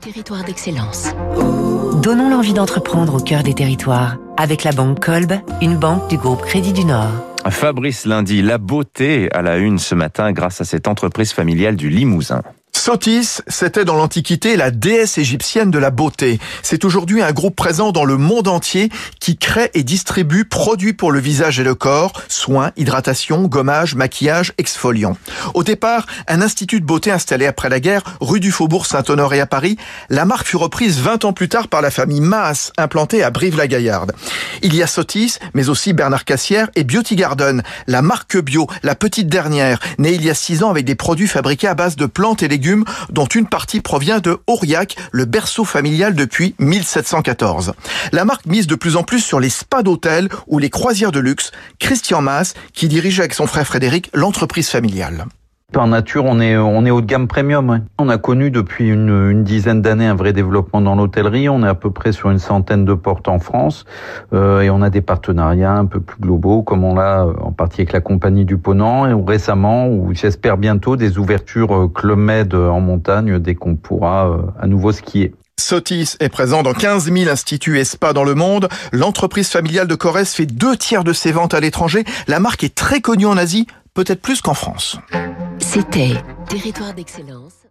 Territoire d'excellence. Donnons l'envie d'entreprendre au cœur des territoires avec la banque Kolb, une banque du groupe Crédit du Nord. Fabrice Lundi, la beauté à la une ce matin grâce à cette entreprise familiale du Limousin. Sotis, c'était dans l'Antiquité la déesse égyptienne de la beauté. C'est aujourd'hui un groupe présent dans le monde entier qui crée et distribue produits pour le visage et le corps, soins, hydratation, gommage, maquillage, exfoliant. Au départ, un institut de beauté installé après la guerre, rue du Faubourg Saint-Honoré à Paris, la marque fut reprise 20 ans plus tard par la famille Maas, implantée à Brive-la-Gaillarde. Il y a Sotis, mais aussi Bernard Cassière et Beauty Garden, la marque bio, la petite dernière, née il y a 6 ans avec des produits fabriqués à base de plantes et légumes dont une partie provient de Aurillac, le berceau familial depuis 1714. La marque mise de plus en plus sur les spas d'hôtel ou les croisières de luxe. Christian Maas, qui dirige avec son frère Frédéric l'entreprise familiale. En nature, on est, on est haut de gamme premium. On a connu depuis une, une dizaine d'années un vrai développement dans l'hôtellerie. On est à peu près sur une centaine de portes en France euh, et on a des partenariats un peu plus globaux, comme on l'a euh, en partie avec la compagnie du Ponant et récemment, ou j'espère bientôt, des ouvertures euh, Club Med en montagne dès qu'on pourra à nouveau skier. Sotis est présent dans 15 000 instituts et dans le monde. L'entreprise familiale de Corrèze fait deux tiers de ses ventes à l'étranger. La marque est très connue en Asie, peut-être plus qu'en France. C'était Territoire d'excellence.